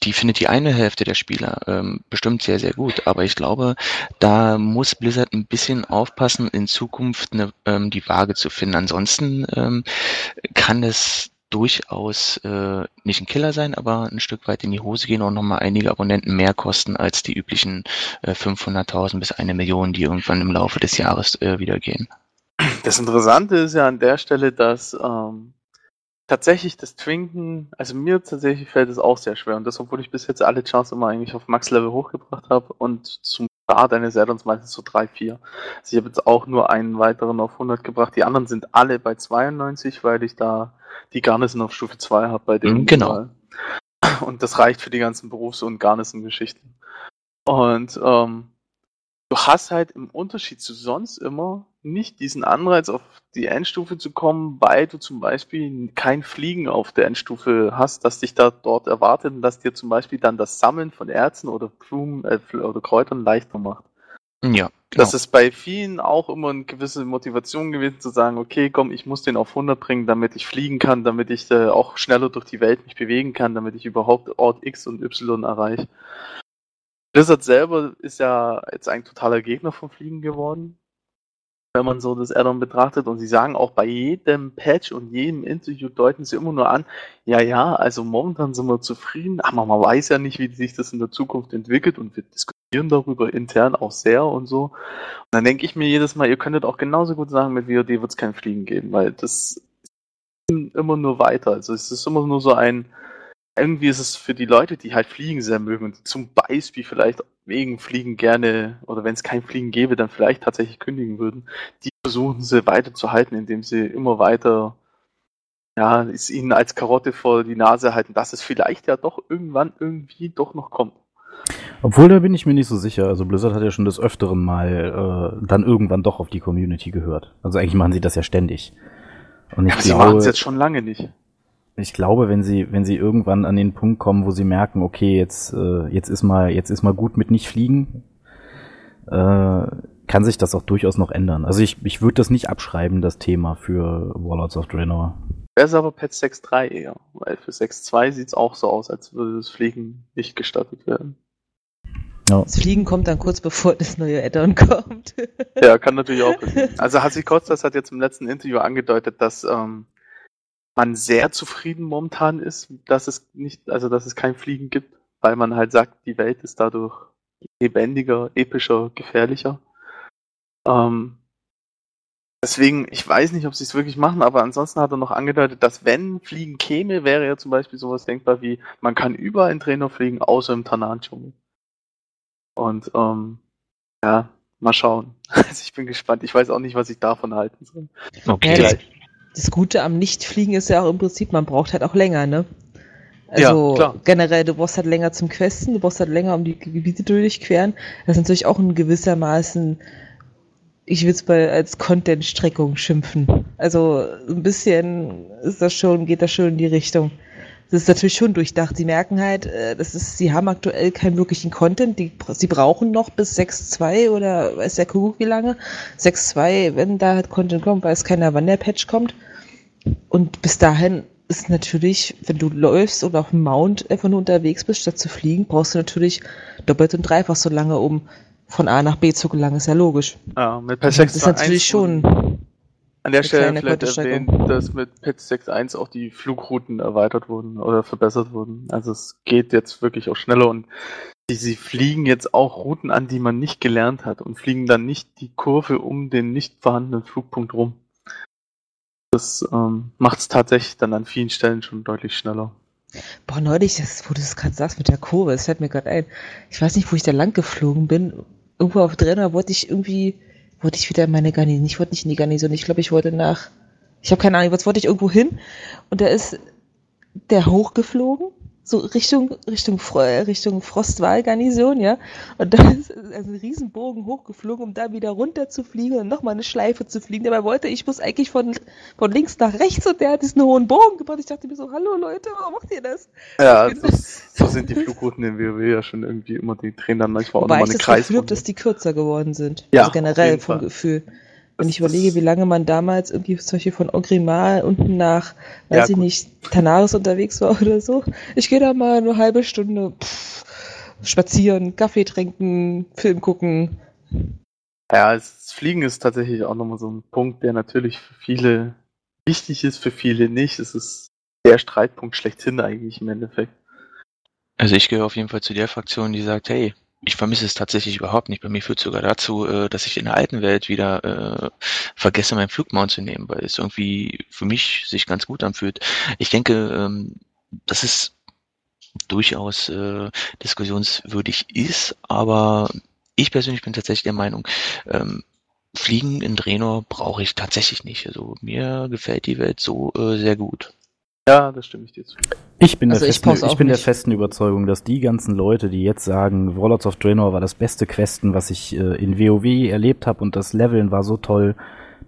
die findet die eine Hälfte der Spieler ähm, bestimmt sehr, sehr gut. Aber ich glaube, da muss Blizzard ein bisschen aufpassen, in Zukunft eine, ähm, die Waage zu finden. Ansonsten ähm, kann es durchaus äh, nicht ein Killer sein, aber ein Stück weit in die Hose gehen und nochmal einige Abonnenten mehr kosten als die üblichen äh, 500.000 bis eine Million, die irgendwann im Laufe des Jahres äh, wieder gehen. Das Interessante ist ja an der Stelle, dass ähm, tatsächlich das Twinken, also mir tatsächlich fällt es auch sehr schwer. Und das, obwohl ich bis jetzt alle Charts immer eigentlich auf Max-Level hochgebracht habe und zum Start eines Addons meistens so 3, 4. Also ich habe jetzt auch nur einen weiteren auf 100 gebracht. Die anderen sind alle bei 92, weil ich da die Garnison auf Stufe 2 habe bei dem. Mhm, genau. Und das reicht für die ganzen Berufs- und Garnison-Geschichten. Und ähm, du hast halt im Unterschied zu sonst immer nicht diesen Anreiz, auf die Endstufe zu kommen, weil du zum Beispiel kein Fliegen auf der Endstufe hast, das dich da dort erwartet und das dir zum Beispiel dann das Sammeln von Erzen oder Blumen äh, oder Kräutern leichter macht. Ja, genau. Das ist bei vielen auch immer eine gewisse Motivation gewesen, zu sagen, okay, komm, ich muss den auf 100 bringen, damit ich fliegen kann, damit ich äh, auch schneller durch die Welt mich bewegen kann, damit ich überhaupt Ort X und Y erreiche. Blizzard selber ist ja jetzt ein totaler Gegner vom Fliegen geworden, wenn man so das Addon betrachtet. Und sie sagen auch bei jedem Patch und jedem Interview deuten sie immer nur an, ja, ja, also momentan sind wir zufrieden, aber man weiß ja nicht, wie sich das in der Zukunft entwickelt und wir diskutieren darüber intern auch sehr und so. Und dann denke ich mir jedes Mal, ihr könntet auch genauso gut sagen, mit WOD wird es kein Fliegen geben, weil das immer nur weiter. Also es ist immer nur so ein, irgendwie ist es für die Leute, die halt Fliegen sehr mögen und zum Beispiel vielleicht wegen Fliegen gerne oder wenn es kein Fliegen gäbe, dann vielleicht tatsächlich kündigen würden, die versuchen sie weiterzuhalten, indem sie immer weiter ja, es ihnen als Karotte vor die Nase halten, dass es vielleicht ja doch irgendwann irgendwie doch noch kommt. Obwohl, da bin ich mir nicht so sicher. Also Blizzard hat ja schon des Öfteren mal äh, dann irgendwann doch auf die Community gehört. Also eigentlich machen sie das ja ständig. Und ich ja, glaube, sie machen es jetzt schon lange nicht ich glaube, wenn sie, wenn sie irgendwann an den Punkt kommen, wo sie merken, okay, jetzt, äh, jetzt ist mal, jetzt ist mal gut mit nicht fliegen, äh, kann sich das auch durchaus noch ändern. Also ich, ich würde das nicht abschreiben, das Thema für Warlords of Draenor. Wäre aber Patch 6.3 eher, weil für 6.2 sieht es auch so aus, als würde das Fliegen nicht gestattet werden. Ja. Das Fliegen kommt dann kurz bevor das neue Addon kommt. ja, kann natürlich auch. Also Hassi Kostas hat jetzt im letzten Interview angedeutet, dass ähm, man sehr zufrieden momentan ist, dass es nicht, also dass es kein Fliegen gibt, weil man halt sagt, die Welt ist dadurch lebendiger, epischer, gefährlicher. Ähm, deswegen, ich weiß nicht, ob sie es wirklich machen, aber ansonsten hat er noch angedeutet, dass wenn Fliegen käme, wäre ja zum Beispiel sowas denkbar wie, man kann überall in Trainer fliegen, außer im Tanan-Dschungel. Und ähm, ja, mal schauen. Also ich bin gespannt. Ich weiß auch nicht, was ich davon halten soll. Okay. Ja, das Gute am Nichtfliegen ist ja auch im Prinzip, man braucht halt auch länger, ne? Also ja, generell, du brauchst halt länger zum Questen, du brauchst halt länger, um die Gebiete durchqueren. Das ist natürlich auch ein gewissermaßen, ich würde es mal als Content-Streckung schimpfen. Also ein bisschen ist das schon, geht das schon in die Richtung das ist natürlich schon durchdacht. Sie merken halt, äh, das ist, sie haben aktuell keinen wirklichen Content. Die, sie brauchen noch bis 6.2 oder weiß der Kuckuck wie lange. 6.2, wenn da halt Content kommt, weiß keiner, wann der Patch kommt. Und bis dahin ist natürlich, wenn du läufst oder auf dem Mount einfach nur unterwegs bist, statt zu fliegen, brauchst du natürlich doppelt und dreifach so lange, um von A nach B zu gelangen. Ist ja logisch. Ja, mit Patch 6.2 Das ist natürlich schon an der Stelle vielleicht erwähnt, dass mit Patch 6.1 auch die Flugrouten erweitert wurden oder verbessert wurden. Also es geht jetzt wirklich auch schneller und sie fliegen jetzt auch Routen an, die man nicht gelernt hat und fliegen dann nicht die Kurve um den nicht vorhandenen Flugpunkt rum. Das ähm, macht es tatsächlich dann an vielen Stellen schon deutlich schneller. Boah, neulich, das, wo du das gerade sagst mit der Kurve, das fällt mir gerade ein. Ich weiß nicht, wo ich da lang geflogen bin. Irgendwo auf Trainer wollte ich irgendwie wollte ich wieder in meine Garnison. Ich wollte nicht in die Garnison. Ich glaube, ich wollte nach. Ich habe keine Ahnung, was wollte ich irgendwo hin? Und da ist der hochgeflogen so Richtung, Richtung, Richtung Frostwahlgarnison, ja. Und da ist ein Riesenbogen hochgeflogen, um da wieder runter zu fliegen und nochmal eine Schleife zu fliegen. Dabei wollte ich muss eigentlich von, von links nach rechts und der hat diesen hohen Bogen gebracht. Ich dachte mir so, hallo Leute, warum macht ihr das? Ja, das, so sind die Flugrouten in WoW ja schon irgendwie immer, die drehen dann manchmal auch nochmal eine Kreis. Ich habe dass die kürzer geworden sind. Ja, also generell vom Fall. Gefühl. Wenn ich überlege, wie lange man damals irgendwie zum Beispiel von Ogrimal unten nach, weiß ja, ich gut. nicht, Tanaris unterwegs war oder so. Ich gehe da mal eine halbe Stunde pff, spazieren, Kaffee trinken, Film gucken. Ja, das Fliegen ist tatsächlich auch nochmal so ein Punkt, der natürlich für viele wichtig ist, für viele nicht. Es ist der Streitpunkt schlechthin eigentlich im Endeffekt. Also ich gehöre auf jeden Fall zu der Fraktion, die sagt, hey, ich vermisse es tatsächlich überhaupt nicht. Bei mir führt sogar dazu, äh, dass ich in der alten Welt wieder äh, vergesse, meinen Flugmount zu nehmen, weil es irgendwie für mich sich ganz gut anfühlt. Ich denke, ähm, dass es durchaus äh, diskussionswürdig ist, aber ich persönlich bin tatsächlich der Meinung, ähm, Fliegen in Drenor brauche ich tatsächlich nicht. Also mir gefällt die Welt so äh, sehr gut. Ja, das stimme ich dir zu. Ich bin, Also der, ich festen, ich bin der festen Überzeugung, dass die ganzen Leute, die jetzt sagen, Warlords of Draenor war das beste Questen, was ich äh, in WoW erlebt habe und das Leveln war so toll,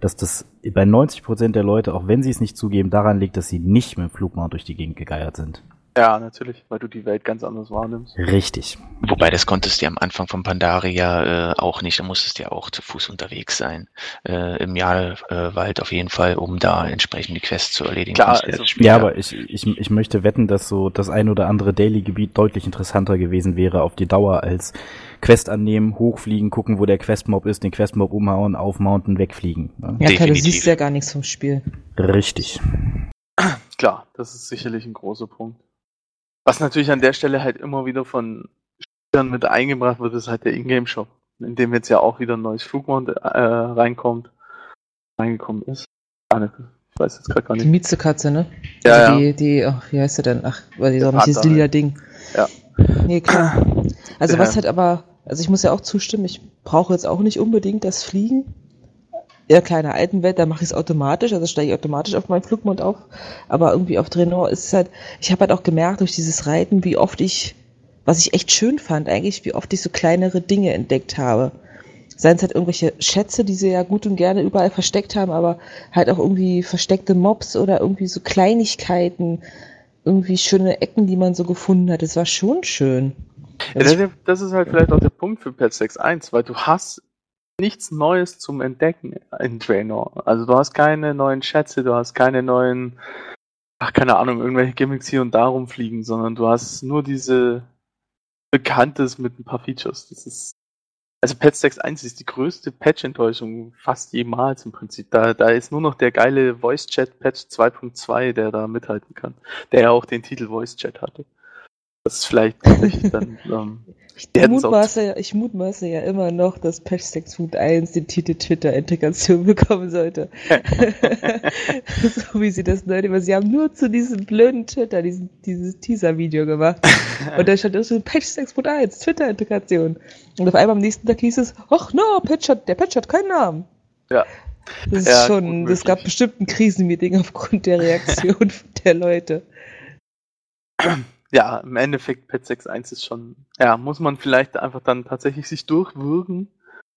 dass das bei 90% der Leute, auch wenn sie es nicht zugeben, daran liegt, dass sie nicht mit dem Flugmount durch die Gegend gegeiert sind. Ja, natürlich, weil du die Welt ganz anders wahrnimmst. Richtig. Wobei, das konntest du ja am Anfang von Pandaria äh, auch nicht. Da musstest du ja auch zu Fuß unterwegs sein. Äh, Im Jahrwald auf jeden Fall, um da entsprechend die Quests zu erledigen. Klar, also- Ja, aber ich, ich, ich möchte wetten, dass so das ein oder andere Daily-Gebiet deutlich interessanter gewesen wäre auf die Dauer als Quest annehmen, hochfliegen, gucken, wo der Questmob ist, den Questmob umhauen, aufmounten, wegfliegen. Ne? Ja, klar, du siehst ja gar nichts vom Spiel. Richtig. Klar, das ist sicherlich ein großer Punkt. Was natürlich an der Stelle halt immer wieder von Spielern mit eingebracht wird, ist halt der Ingame-Shop, in dem jetzt ja auch wieder ein neues Flugmount äh, reinkommt, reingekommen ist. Ah, ne, ich weiß jetzt gerade gar Die nicht. Miezekatze, ne? Ja, also ja. die, die, ach, wie heißt sie denn? Ach, weil die doch nicht dieses lila. Ding. Ja. Nee, klar. Also Der- was halt aber, also ich muss ja auch zustimmen, ich brauche jetzt auch nicht unbedingt das Fliegen. Der kleinen alten Welt, da mache ich es automatisch, also steige ich automatisch auf meinen Flugmond auf. Aber irgendwie auf Draenor ist es halt, ich habe halt auch gemerkt durch dieses Reiten, wie oft ich, was ich echt schön fand eigentlich, wie oft ich so kleinere Dinge entdeckt habe. Seien es halt irgendwelche Schätze, die sie ja gut und gerne überall versteckt haben, aber halt auch irgendwie versteckte Mobs oder irgendwie so Kleinigkeiten, irgendwie schöne Ecken, die man so gefunden hat. Das war schon schön. Ja, das, das ist halt vielleicht auch der Punkt für Patch 6.1, weil du hast nichts Neues zum Entdecken in Draenor. Also du hast keine neuen Schätze, du hast keine neuen, ach keine Ahnung, irgendwelche Gimmicks hier und da rumfliegen, sondern du hast nur diese Bekanntes mit ein paar Features. Das ist also Patch 6.1 ist die größte Patch-Enttäuschung fast jemals im Prinzip. Da, da ist nur noch der geile Voice-Chat-Patch 2.2, der da mithalten kann. Der ja auch den Titel Voice-Chat hatte. Das ist vielleicht dann ähm, Ich mutmaße, ja, ich mutmaße ja immer noch, dass Patch 6.1 den Titel Twitter-Integration bekommen sollte. so wie sie das neu aber sie haben nur zu diesem blöden Twitter diesen, dieses Teaser-Video gemacht. Und da stand so Patch 6.1, Twitter-Integration. Und auf einmal am nächsten Tag hieß es, ach no, Patch hat, der Patch hat keinen Namen. Ja. Das ist Ja, schon, es gab bestimmt ein Krisenmeeting aufgrund der Reaktion der Leute. Ja, im Endeffekt Patch 6.1 ist schon, ja, muss man vielleicht einfach dann tatsächlich sich durchwürgen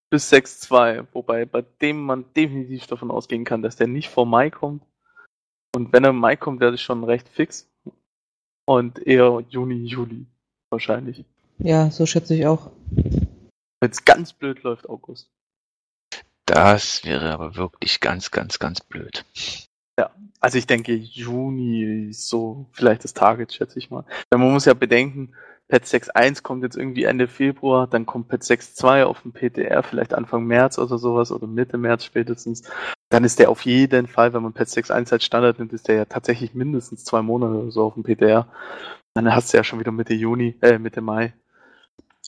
bis 6.2, wobei bei dem man definitiv davon ausgehen kann, dass der nicht vor Mai kommt. Und wenn er im Mai kommt, wäre das schon recht fix. Und eher Juni, Juli wahrscheinlich. Ja, so schätze ich auch. Wenn es ganz blöd läuft, August. Das wäre aber wirklich ganz, ganz, ganz blöd. Also ich denke, Juni ist so vielleicht das Target, schätze ich mal. Weil man muss ja bedenken, Patch 6.1 kommt jetzt irgendwie Ende Februar, dann kommt Patch 6.2 auf dem PTR, vielleicht Anfang März oder sowas oder Mitte März spätestens. Dann ist der auf jeden Fall, wenn man Patch 6.1 als Standard nimmt, ist der ja tatsächlich mindestens zwei Monate oder so auf dem PTR. Dann hast du ja schon wieder Mitte Juni, äh, Mitte Mai.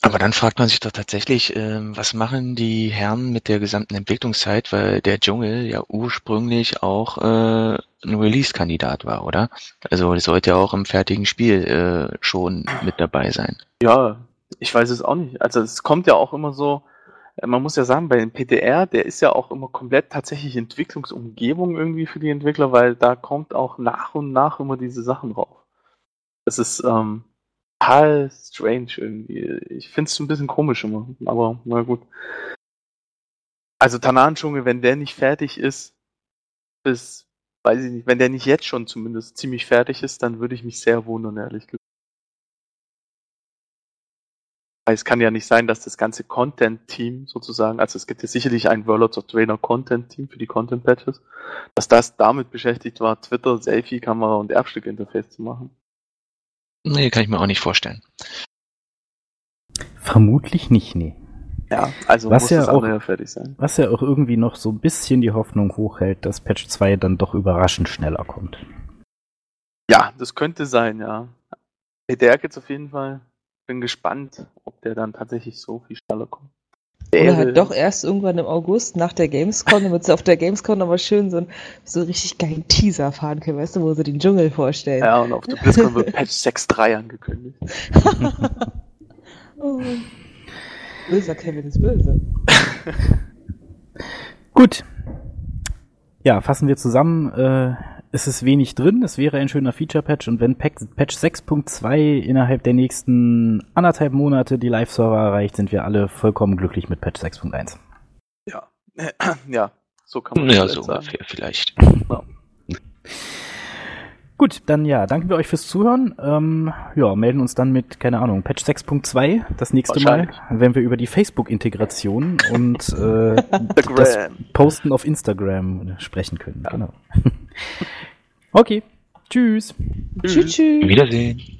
Aber dann fragt man sich doch tatsächlich, ähm, was machen die Herren mit der gesamten Entwicklungszeit, weil der Dschungel ja ursprünglich auch äh, ein Release-Kandidat war, oder? Also das sollte ja auch im fertigen Spiel äh, schon mit dabei sein. Ja, ich weiß es auch nicht. Also es kommt ja auch immer so, äh, man muss ja sagen, bei dem PTR, der ist ja auch immer komplett tatsächlich Entwicklungsumgebung irgendwie für die Entwickler, weil da kommt auch nach und nach immer diese Sachen drauf. Das ist ähm, total strange irgendwie. Ich finde es ein bisschen komisch immer, aber na gut. Also Tanan-Dschungel, wenn der nicht fertig ist, bis, weiß ich nicht, wenn der nicht jetzt schon zumindest ziemlich fertig ist, dann würde ich mich sehr wundern, ehrlich gesagt. Es kann ja nicht sein, dass das ganze Content-Team sozusagen, also es gibt ja sicherlich ein Warlords of Draenor Content-Team für die Content-Patches, dass das damit beschäftigt war, Twitter, Selfie, Kamera und Erbstück-Interface zu machen. Nee, kann ich mir auch nicht vorstellen. Vermutlich nicht, nee. Ja, also Was muss ja das auch- fertig sein. Was ja auch irgendwie noch so ein bisschen die Hoffnung hochhält, dass Patch 2 dann doch überraschend schneller kommt. Ja, das könnte sein, ja. PTR geht's auf jeden Fall. Bin gespannt, ob der dann tatsächlich so viel schneller kommt. Oder halt doch erst irgendwann im August nach der Gamescom, damit sie auf der Gamescom nochmal schön so einen so einen richtig geilen Teaser fahren können, weißt du, wo sie den Dschungel vorstellen. Ja, und auf der BlizzCon wird Patch 6.3 angekündigt. oh. Böser Kevin ist böse. Gut. Ja, fassen wir zusammen. Äh, es ist wenig drin, es wäre ein schöner Feature-Patch und wenn Patch 6.2 innerhalb der nächsten anderthalb Monate die Live-Server erreicht, sind wir alle vollkommen glücklich mit Patch 6.1. Ja, ja, so kann man Ja, das so sagen. ungefähr vielleicht. Gut, dann ja, danken wir euch fürs Zuhören. Ähm, ja, melden uns dann mit, keine Ahnung, Patch 6.2 das nächste Mal, wenn wir über die Facebook-Integration und äh, das Instagram. Posten auf Instagram sprechen können. Genau. okay, tschüss. Tschüss, tschüss. Wiedersehen.